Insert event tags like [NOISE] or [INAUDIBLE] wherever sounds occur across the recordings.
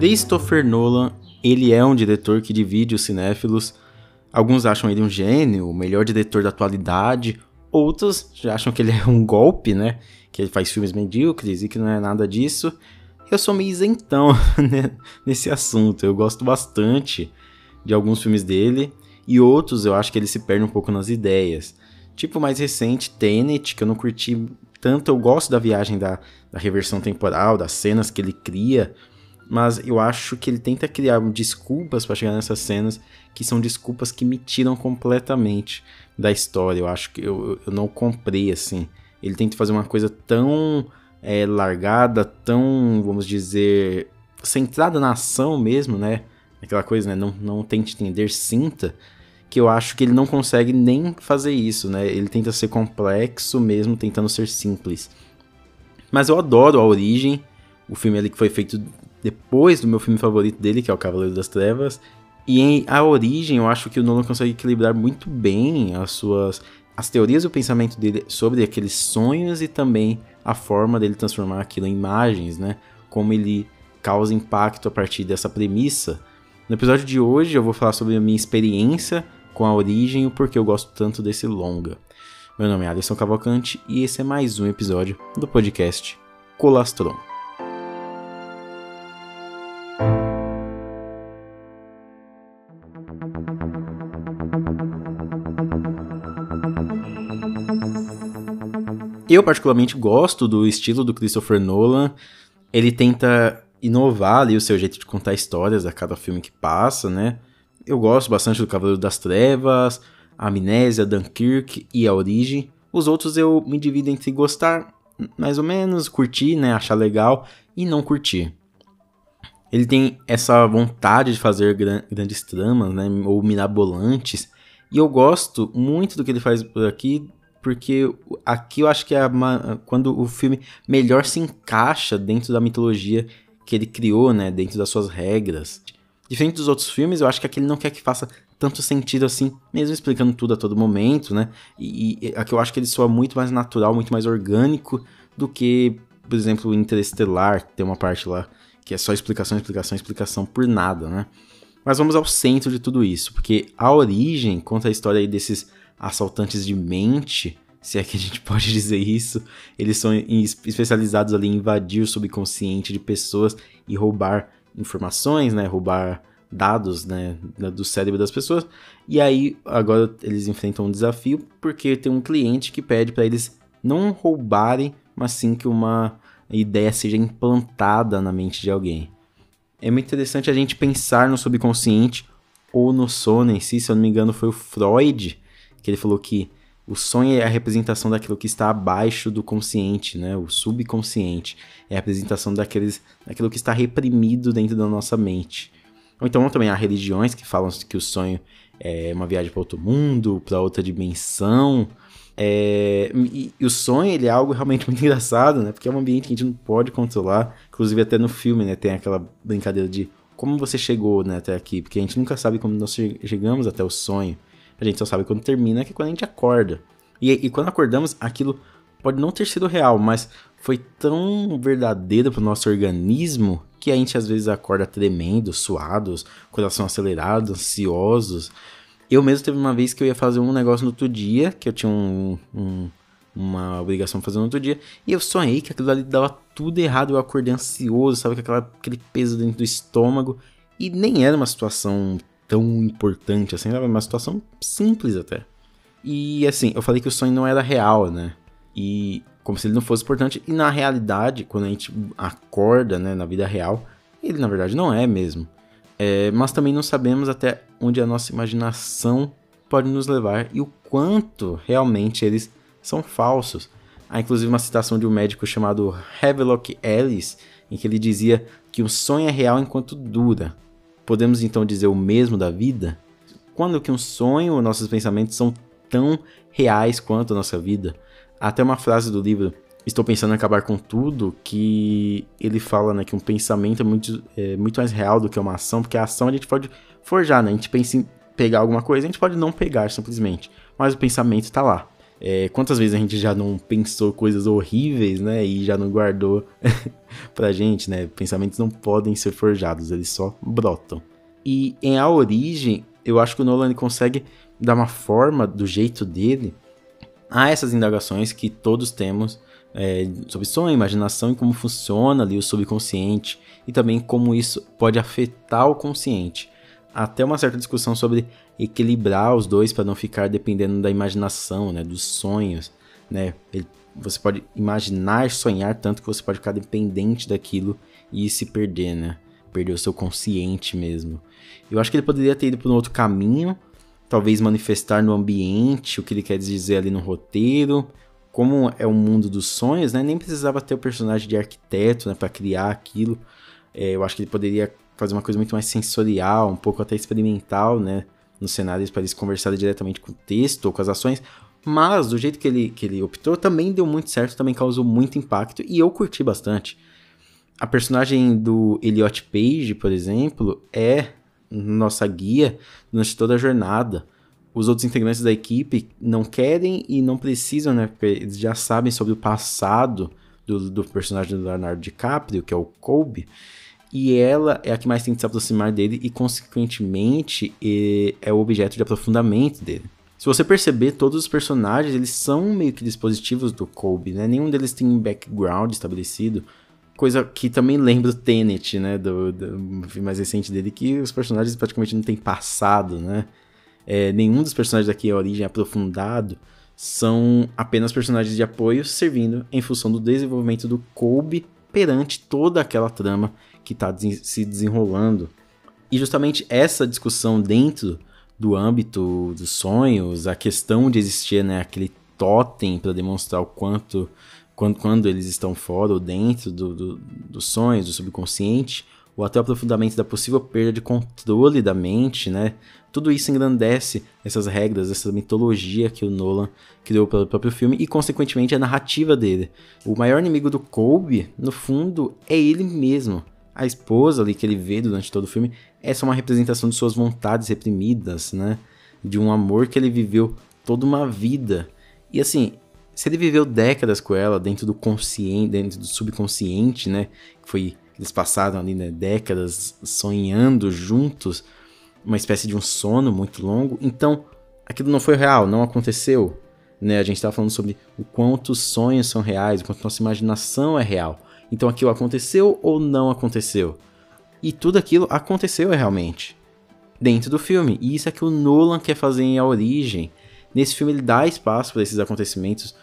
Christopher Nolan, ele é um diretor que divide os cinéfilos. Alguns acham ele um gênio, o melhor diretor da atualidade. Outros já acham que ele é um golpe, né? Que ele faz filmes medíocres e que não é nada disso. Eu sou meio isentão [LAUGHS] né? nesse assunto. Eu gosto bastante de alguns filmes dele. E outros eu acho que ele se perde um pouco nas ideias. Tipo o mais recente, Tenet, que eu não curti tanto. Eu gosto da viagem da, da reversão temporal, das cenas que ele cria mas eu acho que ele tenta criar desculpas para chegar nessas cenas que são desculpas que me tiram completamente da história. Eu acho que eu, eu não comprei assim. Ele tenta fazer uma coisa tão é, largada, tão, vamos dizer, centrada na ação mesmo, né? Aquela coisa, né? Não, não tente entender, sinta. Que eu acho que ele não consegue nem fazer isso, né? Ele tenta ser complexo mesmo, tentando ser simples. Mas eu adoro a origem, o filme ali que foi feito depois do meu filme favorito dele, que é O Cavaleiro das Trevas. E em A Origem, eu acho que o Nolan consegue equilibrar muito bem as suas as teorias e o pensamento dele sobre aqueles sonhos e também a forma dele transformar aquilo em imagens, né? Como ele causa impacto a partir dessa premissa. No episódio de hoje eu vou falar sobre a minha experiência com a origem e o porquê eu gosto tanto desse longa. Meu nome é Alisson Cavalcante e esse é mais um episódio do podcast Colastron. Eu, particularmente, gosto do estilo do Christopher Nolan. Ele tenta inovar ali o seu jeito de contar histórias a cada filme que passa, né? Eu gosto bastante do Cavaleiro das Trevas, Amnésia, Dunkirk e A Origem. Os outros eu me divido entre gostar mais ou menos, curtir, né, achar legal e não curtir. Ele tem essa vontade de fazer gran grandes tramas, né, ou mirabolantes, e eu gosto muito do que ele faz por aqui, porque aqui eu acho que é uma, quando o filme melhor se encaixa dentro da mitologia que ele criou, né, dentro das suas regras. Diferente dos outros filmes, eu acho que aqui ele não quer que faça tanto sentido assim, mesmo explicando tudo a todo momento, né? E, e aqui eu acho que ele soa muito mais natural, muito mais orgânico do que, por exemplo, Interestelar, que tem uma parte lá que é só explicação, explicação, explicação por nada, né? Mas vamos ao centro de tudo isso, porque a origem conta a história desses assaltantes de mente, se é que a gente [LAUGHS] pode dizer isso, eles são especializados ali em invadir o subconsciente de pessoas e roubar informações, né, roubar dados, né, do cérebro das pessoas. E aí agora eles enfrentam um desafio porque tem um cliente que pede para eles não roubarem, mas sim que uma ideia seja implantada na mente de alguém. É muito interessante a gente pensar no subconsciente ou no sono em si, se eu não me engano foi o Freud que ele falou que o sonho é a representação daquilo que está abaixo do consciente, né? O subconsciente é a representação daqueles, daquilo que está reprimido dentro da nossa mente. Ou então também há religiões que falam que o sonho é uma viagem para outro mundo, para outra dimensão. É, e, o sonho ele é algo realmente [LAUGHS] muito engraçado, né? Porque é um ambiente que a gente não pode controlar. Inclusive até no filme, né? Tem aquela brincadeira de como você chegou né, até aqui, porque a gente nunca sabe como nós chegamos até o sonho. A gente só sabe quando termina, que é quando a gente acorda. E, e quando acordamos, aquilo pode não ter sido real, mas foi tão verdadeiro para o nosso organismo que a gente às vezes acorda tremendo, suados, coração acelerado, ansiosos. Eu mesmo teve uma vez que eu ia fazer um negócio no outro dia, que eu tinha um, um, uma obrigação de fazer no outro dia, e eu sonhei que aquilo ali dava tudo errado, eu acordei ansioso, sabe, com aquela, aquele peso dentro do estômago, e nem era uma situação tão importante assim, sabe? Uma situação simples até. E assim, eu falei que o sonho não era real, né? E como se ele não fosse importante. E na realidade, quando a gente acorda, né, na vida real, ele na verdade não é mesmo. É, mas também não sabemos até onde a nossa imaginação pode nos levar e o quanto realmente eles são falsos. Há inclusive uma citação de um médico chamado Havelock Ellis, em que ele dizia que o sonho é real enquanto dura, Podemos então dizer o mesmo da vida? Quando que um sonho, nossos pensamentos são tão reais quanto a nossa vida? Até uma frase do livro Estou pensando em acabar com tudo, que ele fala né, que um pensamento é muito, é muito mais real do que uma ação, porque a ação a gente pode forjar, né? A gente pensa em pegar alguma coisa, a gente pode não pegar simplesmente, mas o pensamento está lá. É, quantas vezes a gente já não pensou coisas horríveis, né? E já não guardou [LAUGHS] pra gente, né? Pensamentos não podem ser forjados, eles só brotam. E em A Origem, eu acho que o Nolan consegue dar uma forma do jeito dele a essas indagações que todos temos é, sobre sonho, imaginação e como funciona ali o subconsciente e também como isso pode afetar o consciente. Até uma certa discussão sobre equilibrar os dois para não ficar dependendo da imaginação, né, dos sonhos, né? Você pode imaginar, sonhar tanto que você pode ficar dependente daquilo e se perder, né? Perder o seu consciente mesmo. Eu acho que ele poderia ter ido por um outro caminho, talvez manifestar no ambiente o que ele quer dizer ali no roteiro, como é o mundo dos sonhos, né? Nem precisava ter o personagem de arquiteto, né, para criar aquilo. É, eu acho que ele poderia fazer uma coisa muito mais sensorial, um pouco até experimental, né? Nos cenários para eles conversarem diretamente com o texto ou com as ações. Mas do jeito que ele, que ele optou, também deu muito certo, também causou muito impacto e eu curti bastante. A personagem do Elliot Page, por exemplo, é nossa guia durante toda a jornada os outros integrantes da equipe não querem e não precisam, né? Porque eles já sabem sobre o passado do, do personagem do Leonardo DiCaprio, que é o Colby. E ela é a que mais tem que se aproximar dele e, consequentemente, é o objeto de aprofundamento dele. Se você perceber, todos os personagens, eles são meio que dispositivos do Colby, né? Nenhum deles tem um background estabelecido. Coisa que também lembra o Tenet, né? Do, do mais recente dele, que os personagens praticamente não têm passado, né? É, nenhum dos personagens aqui é origem aprofundado, são apenas personagens de apoio servindo em função do desenvolvimento do Colby perante toda aquela trama que está se desenrolando. E justamente essa discussão dentro do âmbito dos sonhos, a questão de existir né, aquele totem para demonstrar o quanto quando, quando eles estão fora ou dentro do, do, dos sonhos, do subconsciente, ou até o aprofundamento da possível perda de controle da mente, né? Tudo isso engrandece essas regras, essa mitologia que o Nolan criou pelo próprio filme e, consequentemente, a narrativa dele. O maior inimigo do Colby, no fundo, é ele mesmo. A esposa ali que ele vê durante todo o filme é só uma representação de suas vontades reprimidas, né? De um amor que ele viveu toda uma vida. E assim, se ele viveu décadas com ela dentro do consciente, dentro do subconsciente, né? Que foi eles passaram ali né, décadas sonhando juntos uma espécie de um sono muito longo. Então, aquilo não foi real, não aconteceu. Né? A gente estava falando sobre o quanto os sonhos são reais, o quanto nossa imaginação é real. Então aquilo aconteceu ou não aconteceu? E tudo aquilo aconteceu realmente dentro do filme. E isso é que o Nolan quer fazer em A Origem. Nesse filme ele dá espaço para esses acontecimentos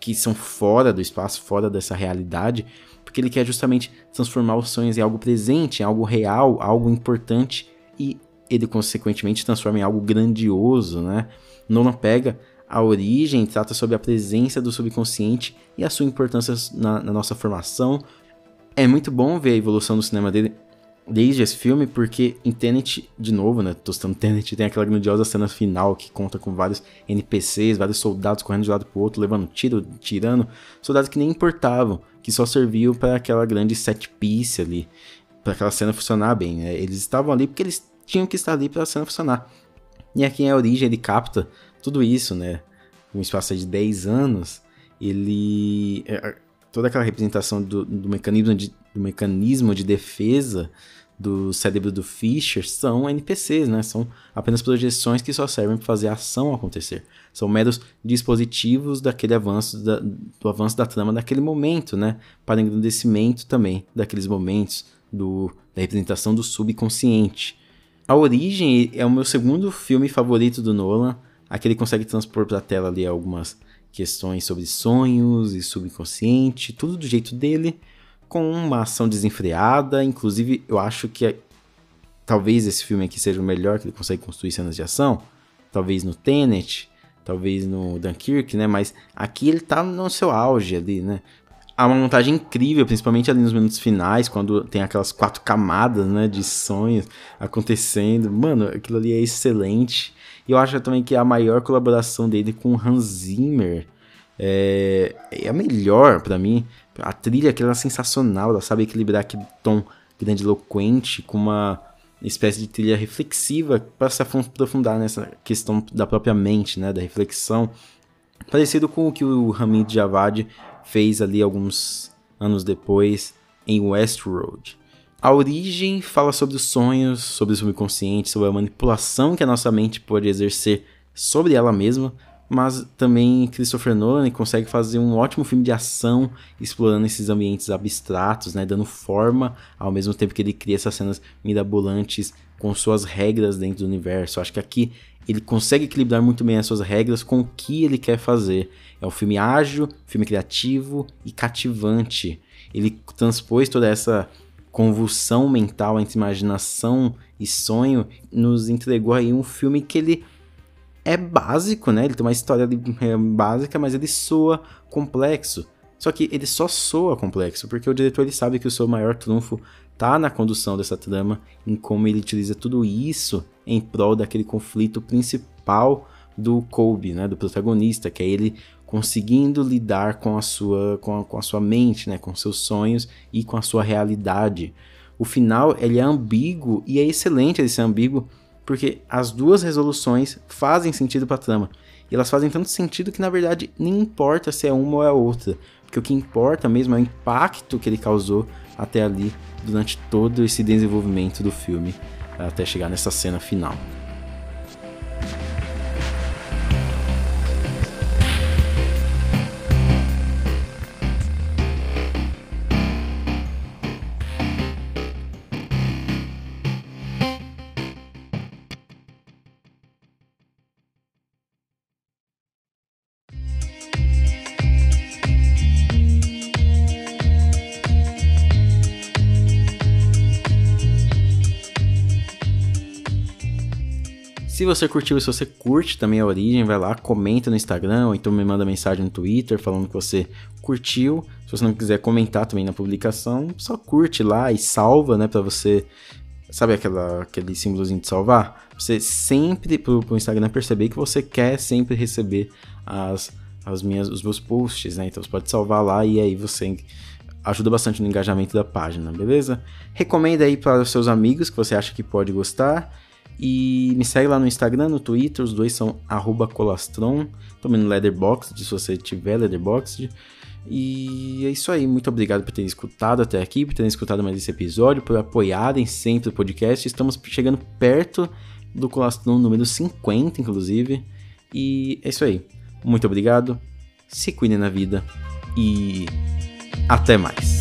que são fora do espaço, fora dessa realidade, porque ele quer justamente transformar os sonhos em algo presente, em algo real, algo importante e ele consequentemente transforma em algo grandioso, né? Nolan pega a origem, trata sobre a presença do subconsciente e a sua importância na, na nossa formação. É muito bom ver a evolução do cinema dele desde esse filme, porque em Tenet, de novo, né, tostando [LAUGHS] Tenet, tem aquela grandiosa cena final que conta com vários NPCs, vários soldados correndo de um lado pro outro, levando tiro, tirando, soldados que nem importavam, que só serviam para aquela grande set piece ali, para aquela cena funcionar bem, né? Eles estavam ali porque eles tinham que estar ali para a cena funcionar. E aqui em A Origem ele capta tudo isso, né? Um espaço de 10 anos, ele. É, toda aquela representação do, do, mecanismo de, do mecanismo de defesa do cérebro do Fischer são NPCs, né? São apenas projeções que só servem para fazer a ação acontecer. São meros dispositivos daquele avanço, da, do avanço da trama daquele momento, né? Para engrandecimento também daqueles momentos do, da representação do subconsciente. A Origem é o meu segundo filme favorito do Nolan. Aqui ele consegue transpor para a tela ali algumas questões sobre sonhos e subconsciente, tudo do jeito dele, com uma ação desenfreada. Inclusive, eu acho que é, talvez esse filme aqui seja o melhor que ele consegue construir cenas de ação. Talvez no Tenet, talvez no Dunkirk, né? Mas aqui ele tá no seu auge ali, né? Há uma montagem incrível, principalmente ali nos minutos finais, quando tem aquelas quatro camadas, né, de sonhos acontecendo. Mano, aquilo ali é excelente. E eu acho também que a maior colaboração dele com Hans Zimmer é, é a melhor para mim. A trilha, aquela sensacional, ela sabe equilibrar aquele tom grandiloquente com uma espécie de trilha reflexiva para se aprofundar nessa questão da própria mente, né, da reflexão. Parecido com o que o Hamid Javad fez ali alguns anos depois em Westworld. A origem fala sobre os sonhos, sobre o subconsciente, sobre a manipulação que a nossa mente pode exercer sobre ela mesma, mas também Christopher Nolan consegue fazer um ótimo filme de ação explorando esses ambientes abstratos, né, dando forma ao mesmo tempo que ele cria essas cenas mirabolantes com suas regras dentro do universo. Acho que aqui ele consegue equilibrar muito bem as suas regras com o que ele quer fazer. É um filme ágil, filme criativo e cativante. Ele transpôs toda essa convulsão mental entre imaginação e sonho, nos entregou aí um filme que ele é básico, né? Ele tem uma história é, básica, mas ele soa complexo. Só que ele só soa complexo porque o diretor ele sabe que o seu maior trunfo tá na condução dessa trama, em como ele utiliza tudo isso em prol daquele conflito principal do Colby, né, do protagonista, que é ele conseguindo lidar com a sua com a, com a sua mente, né, com seus sonhos e com a sua realidade. O final ele é ambíguo e é excelente ele ser ambíguo porque as duas resoluções fazem sentido para a trama. E elas fazem tanto sentido que na verdade nem importa se é uma ou é outra, porque o que importa mesmo é o impacto que ele causou até ali durante todo esse desenvolvimento do filme, até chegar nessa cena final. Se você curtiu se você curte também a Origem, vai lá, comenta no Instagram, ou então me manda mensagem no Twitter falando que você curtiu. Se você não quiser comentar também na publicação, só curte lá e salva, né, para você sabe aquela, aquele símbolozinho de salvar? Você sempre, pro, pro Instagram, perceber que você quer sempre receber as, as minhas, os meus posts, né? Então você pode salvar lá e aí você ajuda bastante no engajamento da página, beleza? Recomenda aí para os seus amigos que você acha que pode gostar. E me segue lá no Instagram, no Twitter, os dois são colastron. Também no Leatherboxd, se você tiver Leatherboxd. E é isso aí, muito obrigado por terem escutado até aqui, por terem escutado mais esse episódio, por apoiarem sempre o podcast. Estamos chegando perto do Colastron número 50, inclusive. E é isso aí. Muito obrigado, se cuidem na vida e até mais.